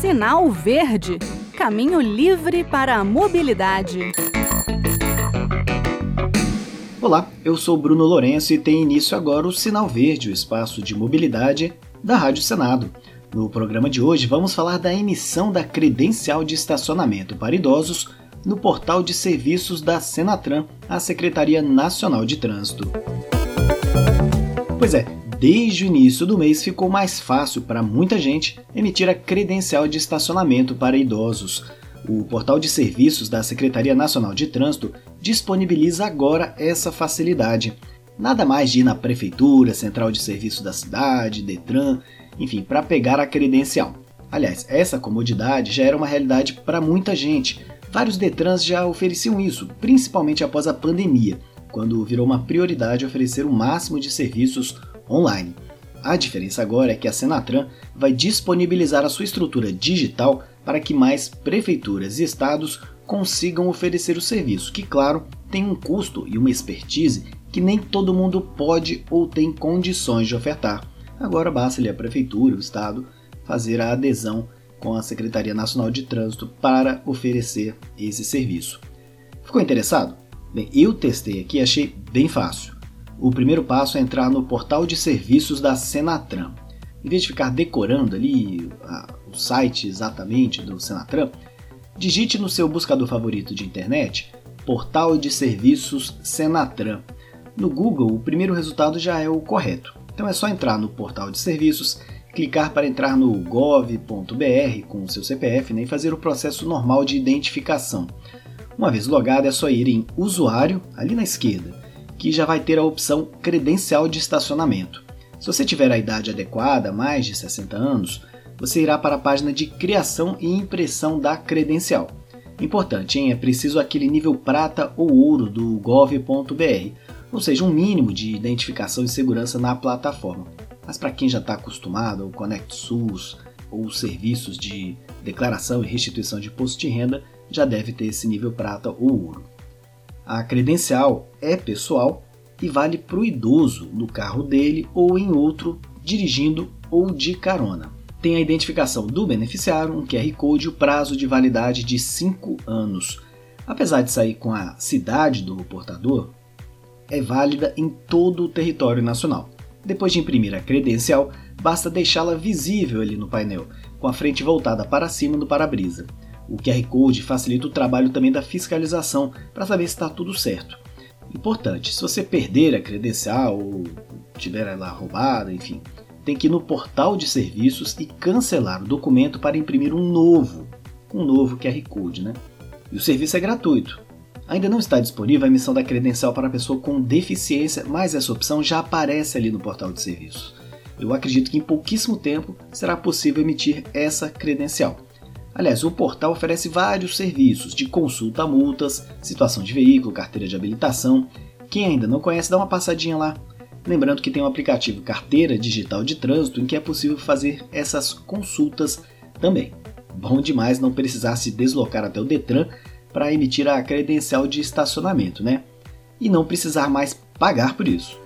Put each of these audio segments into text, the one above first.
Sinal Verde Caminho livre para a mobilidade. Olá, eu sou Bruno Lourenço e tem início agora o Sinal Verde, o espaço de mobilidade da Rádio Senado. No programa de hoje vamos falar da emissão da credencial de estacionamento para idosos no portal de serviços da Senatran, a Secretaria Nacional de Trânsito. Pois é, desde o início do mês ficou mais fácil para muita gente emitir a credencial de estacionamento para idosos. O portal de serviços da Secretaria Nacional de Trânsito disponibiliza agora essa facilidade. Nada mais de ir na prefeitura, central de serviço da cidade, Detran, enfim, para pegar a credencial. Aliás, essa comodidade já era uma realidade para muita gente. Vários Detrans já ofereciam isso, principalmente após a pandemia, quando virou uma prioridade oferecer o máximo de serviços online. A diferença agora é que a Senatran vai disponibilizar a sua estrutura digital para que mais prefeituras e estados consigam oferecer o serviço, que, claro, tem um custo e uma expertise que nem todo mundo pode ou tem condições de ofertar. Agora basta-lhe a prefeitura, o estado, fazer a adesão com a Secretaria Nacional de Trânsito para oferecer esse serviço. Ficou interessado? Bem, eu testei aqui e achei bem fácil o primeiro passo é entrar no portal de serviços da Senatran. Em vez de ficar decorando ali a, o site exatamente do Senatran, digite no seu buscador favorito de internet Portal de Serviços Senatran. No Google, o primeiro resultado já é o correto. Então é só entrar no portal de serviços, clicar para entrar no gov.br com o seu CPF né, e fazer o processo normal de identificação. Uma vez logado, é só ir em Usuário, ali na esquerda, que já vai ter a opção credencial de estacionamento. Se você tiver a idade adequada, mais de 60 anos, você irá para a página de criação e impressão da credencial. Importante, hein? É preciso aquele nível prata ou ouro do gov.br, ou seja, um mínimo de identificação e segurança na plataforma. Mas para quem já está acostumado ao Conect SUS ou serviços de declaração e restituição de imposto de renda, já deve ter esse nível prata ou ouro. A credencial é pessoal e vale para o idoso no carro dele ou em outro, dirigindo ou de carona. Tem a identificação do beneficiário, um QR Code e o prazo de validade de 5 anos. Apesar de sair com a cidade do portador, é válida em todo o território nacional. Depois de imprimir a credencial, basta deixá-la visível ali no painel, com a frente voltada para cima do para-brisa. O QR Code facilita o trabalho também da fiscalização para saber se está tudo certo. Importante, se você perder a credencial ou tiver ela roubada, enfim, tem que ir no portal de serviços e cancelar o documento para imprimir um novo, um novo QR Code, né? E o serviço é gratuito. Ainda não está disponível a emissão da credencial para pessoa com deficiência, mas essa opção já aparece ali no portal de serviços. Eu acredito que em pouquíssimo tempo será possível emitir essa credencial. Aliás, o portal oferece vários serviços de consulta a multas, situação de veículo, carteira de habilitação. Quem ainda não conhece, dá uma passadinha lá. Lembrando que tem um aplicativo Carteira Digital de Trânsito em que é possível fazer essas consultas também. Bom demais não precisar se deslocar até o Detran para emitir a credencial de estacionamento, né? E não precisar mais pagar por isso.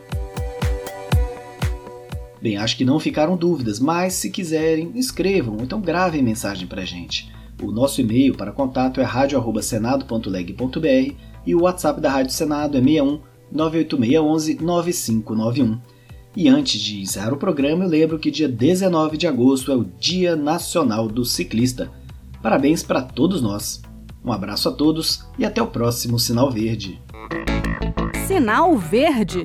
Bem, acho que não ficaram dúvidas, mas se quiserem, escrevam, então gravem mensagem para gente. O nosso e-mail para contato é radio@senado.leg.br e o WhatsApp da Rádio Senado é 61 98611 9591. E antes de encerrar o programa, eu lembro que dia 19 de agosto é o Dia Nacional do Ciclista. Parabéns para todos nós. Um abraço a todos e até o próximo Sinal Verde. Sinal Verde